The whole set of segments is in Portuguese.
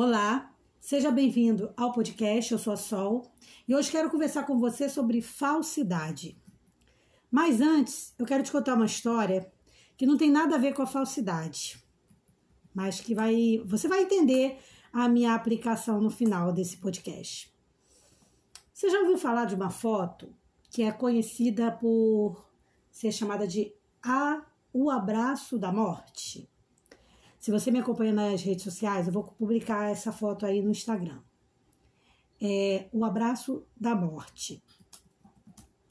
Olá, seja bem-vindo ao podcast. Eu sou a Sol e hoje quero conversar com você sobre falsidade. Mas antes, eu quero te contar uma história que não tem nada a ver com a falsidade, mas que vai, você vai entender a minha aplicação no final desse podcast. Você já ouviu falar de uma foto que é conhecida por ser chamada de a o abraço da morte? Se você me acompanha nas redes sociais, eu vou publicar essa foto aí no Instagram. É o abraço da morte.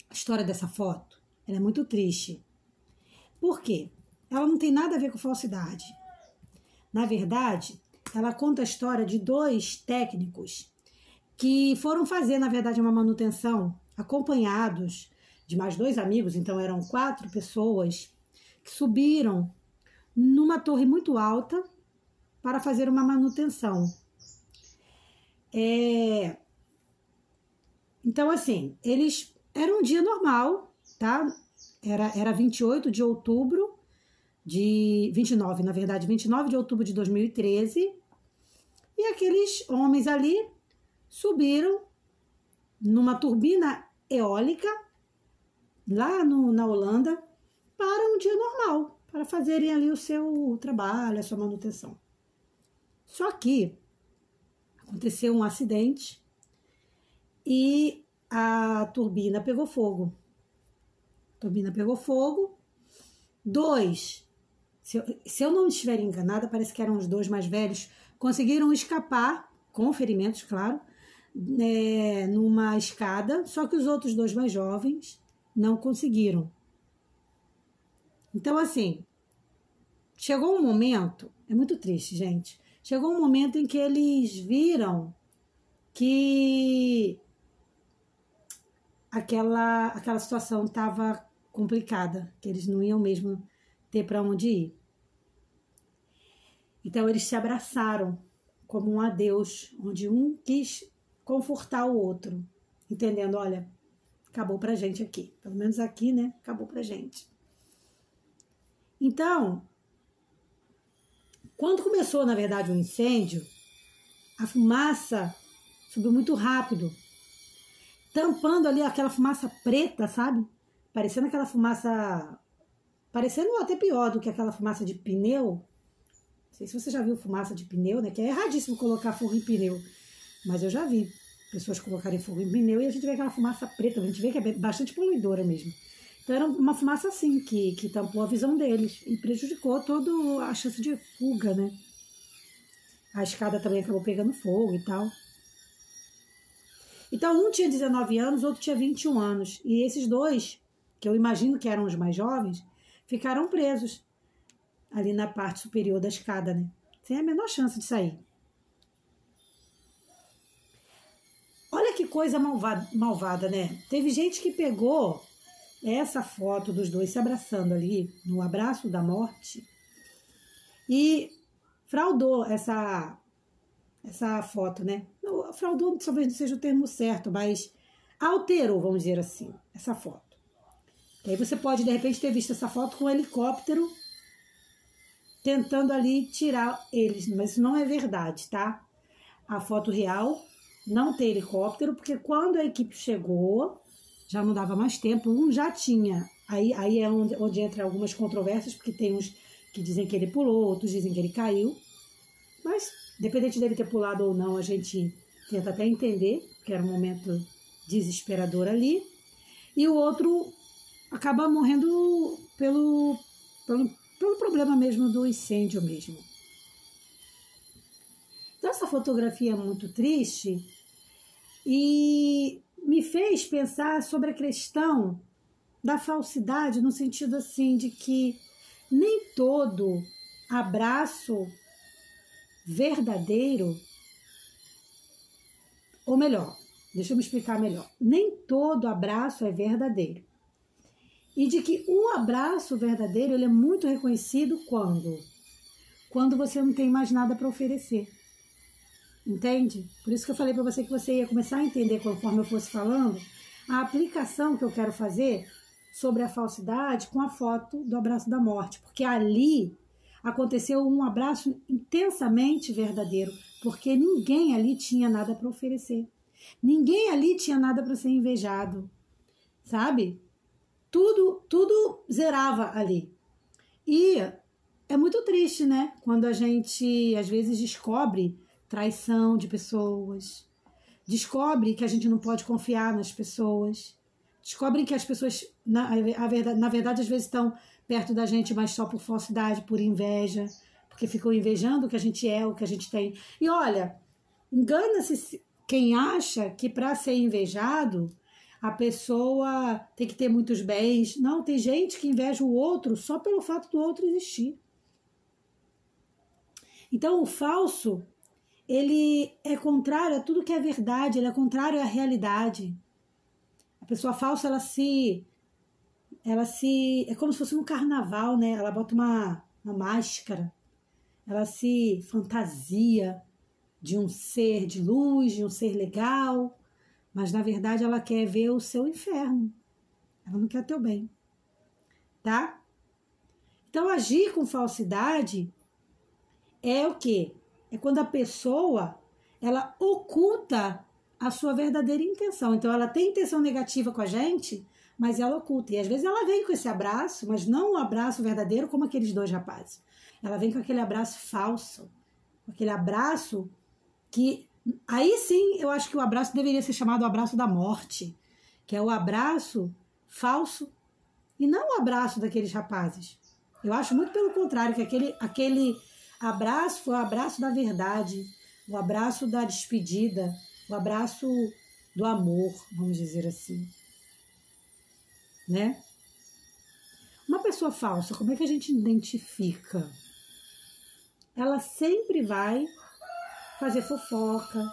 A história dessa foto é muito triste. Por quê? Ela não tem nada a ver com falsidade. Na verdade, ela conta a história de dois técnicos que foram fazer, na verdade, uma manutenção acompanhados de mais dois amigos, então eram quatro pessoas que subiram numa torre muito alta para fazer uma manutenção. É... Então, assim, eles. Era um dia normal, tá? Era, era 28 de outubro de. 29, na verdade, 29 de outubro de 2013. E aqueles homens ali subiram numa turbina eólica lá no, na Holanda para um dia normal para fazerem ali o seu trabalho, a sua manutenção. Só que aconteceu um acidente e a turbina pegou fogo. A turbina pegou fogo. Dois, se eu, se eu não estiver enganada, parece que eram os dois mais velhos, conseguiram escapar, com ferimentos, claro, é, numa escada, só que os outros dois mais jovens não conseguiram. Então, assim, chegou um momento, é muito triste, gente. Chegou um momento em que eles viram que aquela, aquela situação estava complicada, que eles não iam mesmo ter para onde ir. Então eles se abraçaram como um adeus, onde um quis confortar o outro, entendendo, olha, acabou pra gente aqui, pelo menos aqui, né? Acabou pra gente. Então, quando começou, na verdade, o um incêndio, a fumaça subiu muito rápido, tampando ali aquela fumaça preta, sabe? Parecendo aquela fumaça. Parecendo até pior do que aquela fumaça de pneu. Não sei se você já viu fumaça de pneu, né? Que é erradíssimo colocar fogo em pneu. Mas eu já vi pessoas colocarem fogo em pneu e a gente vê aquela fumaça preta, a gente vê que é bastante poluidora mesmo. Então era uma fumaça assim que, que tampou a visão deles e prejudicou toda a chance de fuga, né? A escada também acabou pegando fogo e tal. Então um tinha 19 anos, outro tinha 21 anos. E esses dois, que eu imagino que eram os mais jovens, ficaram presos ali na parte superior da escada, né? Sem a menor chance de sair. Olha que coisa malvada, malvada, né? Teve gente que pegou essa foto dos dois se abraçando ali, no abraço da morte, e fraudou essa, essa foto, né? Fraudou talvez não seja o termo certo, mas alterou, vamos dizer assim, essa foto. E aí você pode, de repente, ter visto essa foto com um helicóptero tentando ali tirar eles, mas isso não é verdade, tá? A foto real não tem helicóptero, porque quando a equipe chegou, já não dava mais tempo, um já tinha. Aí, aí é onde, onde entra algumas controvérsias, porque tem uns que dizem que ele pulou, outros dizem que ele caiu. Mas, dependente dele ter pulado ou não, a gente tenta até entender, que era um momento desesperador ali. E o outro acaba morrendo pelo, pelo, pelo problema mesmo do incêndio mesmo. Então, essa fotografia é muito triste e me fez pensar sobre a questão da falsidade, no sentido assim de que nem todo abraço verdadeiro, ou melhor, deixa eu me explicar melhor, nem todo abraço é verdadeiro. E de que o abraço verdadeiro ele é muito reconhecido quando? Quando você não tem mais nada para oferecer. Entende? Por isso que eu falei para você que você ia começar a entender conforme eu fosse falando a aplicação que eu quero fazer sobre a falsidade com a foto do abraço da morte, porque ali aconteceu um abraço intensamente verdadeiro, porque ninguém ali tinha nada para oferecer. Ninguém ali tinha nada para ser invejado. Sabe? Tudo, tudo zerava ali. E é muito triste, né? Quando a gente às vezes descobre traição de pessoas, descobre que a gente não pode confiar nas pessoas, descobrem que as pessoas, na, verdade, na verdade, às vezes estão perto da gente, mas só por falsidade, por inveja, porque ficam invejando o que a gente é, o que a gente tem. E olha, engana-se quem acha que para ser invejado a pessoa tem que ter muitos bens. Não, tem gente que inveja o outro só pelo fato do outro existir. Então, o falso, ele é contrário a tudo que é verdade, ele é contrário à realidade. A pessoa falsa, ela se ela se é como se fosse um carnaval, né? Ela bota uma, uma máscara. Ela se fantasia de um ser de luz, de um ser legal, mas na verdade ela quer ver o seu inferno. Ela não quer teu bem. Tá? Então agir com falsidade é o que? É quando a pessoa ela oculta a sua verdadeira intenção. Então ela tem intenção negativa com a gente, mas ela oculta. E às vezes ela vem com esse abraço, mas não um abraço verdadeiro como aqueles dois rapazes. Ela vem com aquele abraço falso, aquele abraço que aí sim eu acho que o abraço deveria ser chamado abraço da morte, que é o abraço falso e não o abraço daqueles rapazes. Eu acho muito pelo contrário, que aquele, aquele abraço foi o abraço da verdade, o abraço da despedida, o abraço do amor, vamos dizer assim né? Uma pessoa falsa, como é que a gente identifica? Ela sempre vai fazer fofoca,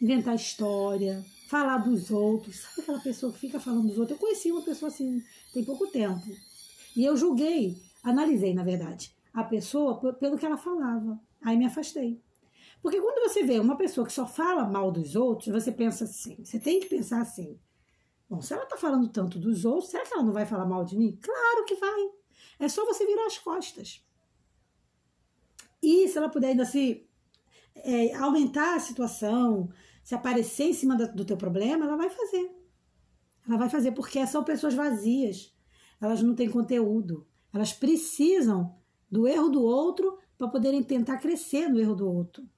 inventar história, falar dos outros. Sabe aquela pessoa que fica falando dos outros? Eu conheci uma pessoa assim tem pouco tempo. E eu julguei, analisei, na verdade, a pessoa pelo que ela falava. Aí me afastei. Porque quando você vê uma pessoa que só fala mal dos outros, você pensa assim, você tem que pensar assim, Bom, se ela está falando tanto dos outros, será que ela não vai falar mal de mim? Claro que vai. É só você virar as costas. E se ela puder ainda se é, aumentar a situação, se aparecer em cima do teu problema, ela vai fazer. Ela vai fazer porque são pessoas vazias. Elas não têm conteúdo. Elas precisam do erro do outro para poderem tentar crescer no erro do outro.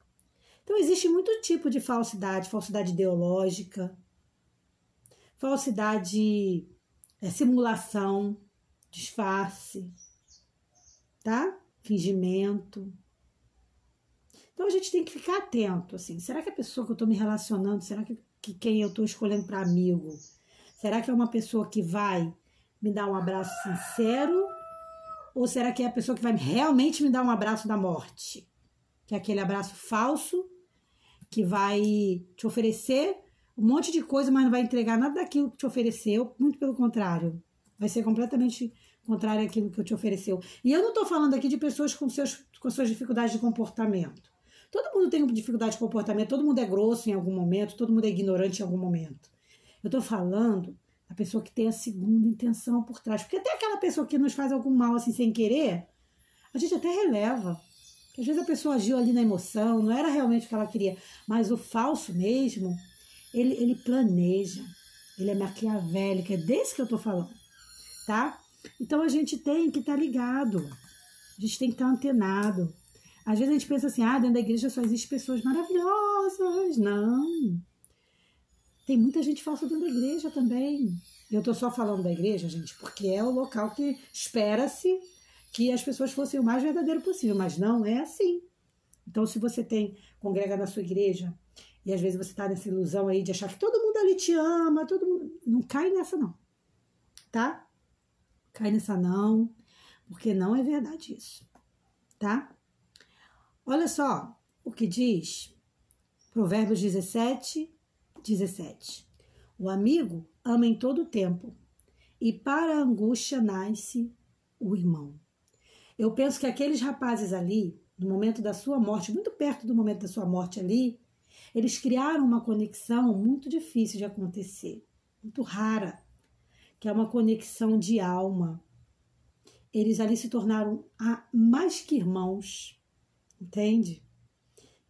Então existe muito tipo de falsidade, falsidade ideológica, falsidade, é, simulação, disfarce, tá? Fingimento. Então a gente tem que ficar atento, assim. Será que a pessoa que eu estou me relacionando, será que, que quem eu estou escolhendo para amigo, será que é uma pessoa que vai me dar um abraço sincero? Ou será que é a pessoa que vai realmente me dar um abraço da morte? Que é aquele abraço falso que vai te oferecer um monte de coisa, mas não vai entregar nada daquilo que te ofereceu, muito pelo contrário. Vai ser completamente contrário àquilo que te ofereceu. E eu não estou falando aqui de pessoas com, seus, com suas dificuldades de comportamento. Todo mundo tem dificuldade de comportamento, todo mundo é grosso em algum momento, todo mundo é ignorante em algum momento. Eu estou falando da pessoa que tem a segunda intenção por trás. Porque até aquela pessoa que nos faz algum mal assim sem querer, a gente até releva. Às vezes a pessoa agiu ali na emoção, não era realmente o que ela queria. Mas o falso mesmo, ele, ele planeja, ele é maquiavélico, é desse que eu tô falando, tá? Então a gente tem que estar tá ligado, a gente tem que estar tá antenado. Às vezes a gente pensa assim, ah, dentro da igreja só existe pessoas maravilhosas. Não. Tem muita gente falsa dentro da igreja também. Eu tô só falando da igreja, gente, porque é o local que espera-se que as pessoas fossem o mais verdadeiro possível, mas não é assim. Então, se você tem, congrega na sua igreja, e às vezes você está nessa ilusão aí de achar que todo mundo ali te ama, todo mundo. Não cai nessa, não. Tá? Cai nessa, não, porque não é verdade isso. Tá? Olha só o que diz Provérbios 17, 17. O amigo ama em todo o tempo, e para a angústia nasce o irmão. Eu penso que aqueles rapazes ali, no momento da sua morte, muito perto do momento da sua morte ali, eles criaram uma conexão muito difícil de acontecer, muito rara, que é uma conexão de alma. eles ali se tornaram mais que irmãos, entende?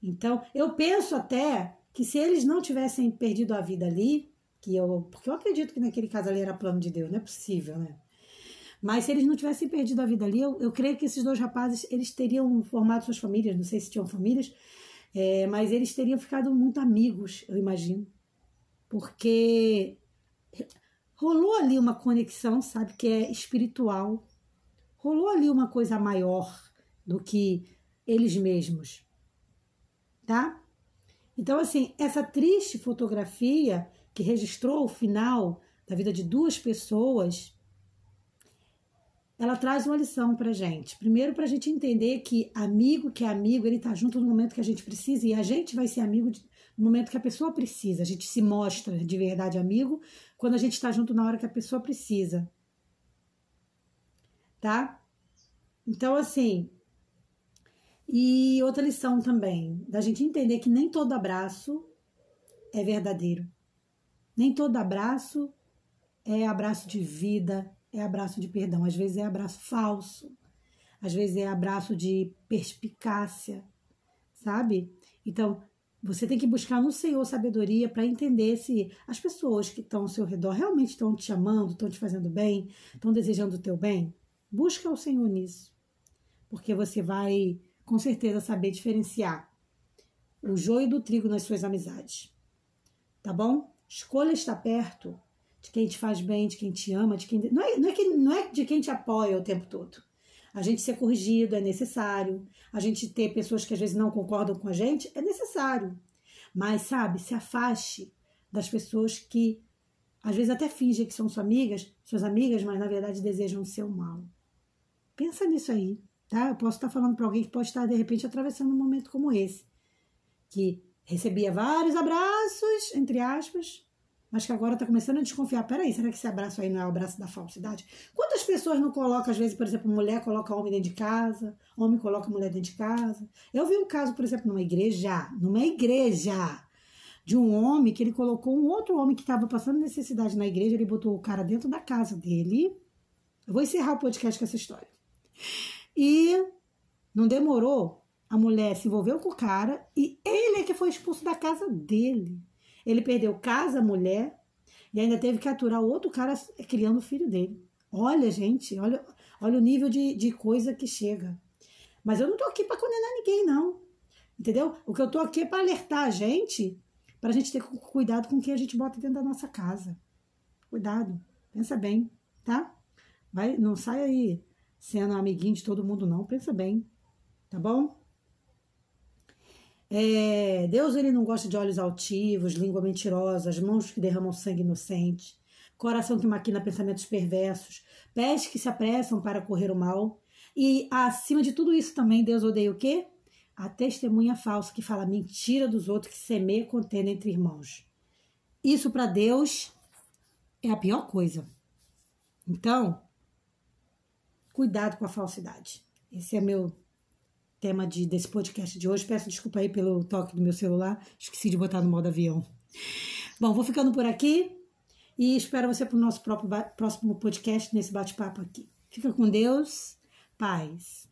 Então, eu penso até que se eles não tivessem perdido a vida ali, que eu, porque eu acredito que naquele caso ali era plano de Deus, não é possível, né? Mas se eles não tivessem perdido a vida ali, eu, eu creio que esses dois rapazes eles teriam formado suas famílias, não sei se tinham famílias, é, mas eles teriam ficado muito amigos, eu imagino, porque rolou ali uma conexão, sabe, que é espiritual, rolou ali uma coisa maior do que eles mesmos, tá? Então, assim, essa triste fotografia que registrou o final da vida de duas pessoas ela traz uma lição pra gente. Primeiro, pra gente entender que amigo que é amigo, ele tá junto no momento que a gente precisa e a gente vai ser amigo de, no momento que a pessoa precisa. A gente se mostra de verdade amigo quando a gente está junto na hora que a pessoa precisa. Tá? Então, assim. E outra lição também, da gente entender que nem todo abraço é verdadeiro. Nem todo abraço é abraço de vida, é abraço de perdão, às vezes é abraço falso, às vezes é abraço de perspicácia, sabe? Então, você tem que buscar no Senhor sabedoria para entender se as pessoas que estão ao seu redor realmente estão te amando, estão te fazendo bem, estão desejando o teu bem. Busca o Senhor nisso, porque você vai com certeza saber diferenciar o joio do trigo nas suas amizades. Tá bom? Escolha estar perto de quem te faz bem, de quem te ama, de quem. Não é, não é, que, não é de quem te apoia o tempo todo. A gente ser corrigido é necessário. A gente ter pessoas que às vezes não concordam com a gente é necessário. Mas, sabe, se afaste das pessoas que às vezes até fingem que são suas amigas, suas amigas, mas na verdade desejam o seu mal. Pensa nisso aí, tá? Eu posso estar falando para alguém que pode estar de repente atravessando um momento como esse, que recebia vários abraços, entre aspas, mas que agora está começando a desconfiar. Peraí, será que esse abraço aí não é o abraço da falsidade? Quantas pessoas não colocam, às vezes, por exemplo, mulher coloca homem dentro de casa, homem coloca mulher dentro de casa? Eu vi um caso, por exemplo, numa igreja, numa igreja, de um homem que ele colocou um outro homem que estava passando necessidade na igreja, ele botou o cara dentro da casa dele. Eu vou encerrar o podcast com essa história. E não demorou, a mulher se envolveu com o cara e ele é que foi expulso da casa dele. Ele perdeu casa, mulher, e ainda teve que aturar outro cara criando o filho dele. Olha, gente, olha, olha o nível de, de coisa que chega. Mas eu não tô aqui para condenar ninguém, não. Entendeu? O que eu tô aqui é para alertar a gente, para a gente ter cuidado com o que a gente bota dentro da nossa casa. Cuidado, pensa bem, tá? Vai, não sai aí sendo amiguinho de todo mundo, não. Pensa bem, tá bom? É, Deus ele não gosta de olhos altivos, língua mentirosa, mãos que derramam sangue inocente, coração que maquina pensamentos perversos, pés que se apressam para correr o mal. E acima de tudo isso também Deus odeia o quê? A testemunha falsa que fala mentira dos outros, que semeia contenda entre irmãos. Isso para Deus é a pior coisa. Então, cuidado com a falsidade. Esse é meu tema de, desse podcast de hoje. Peço desculpa aí pelo toque do meu celular, esqueci de botar no modo avião. Bom, vou ficando por aqui e espero você para o nosso próprio, próximo podcast nesse bate-papo aqui. Fica com Deus, paz.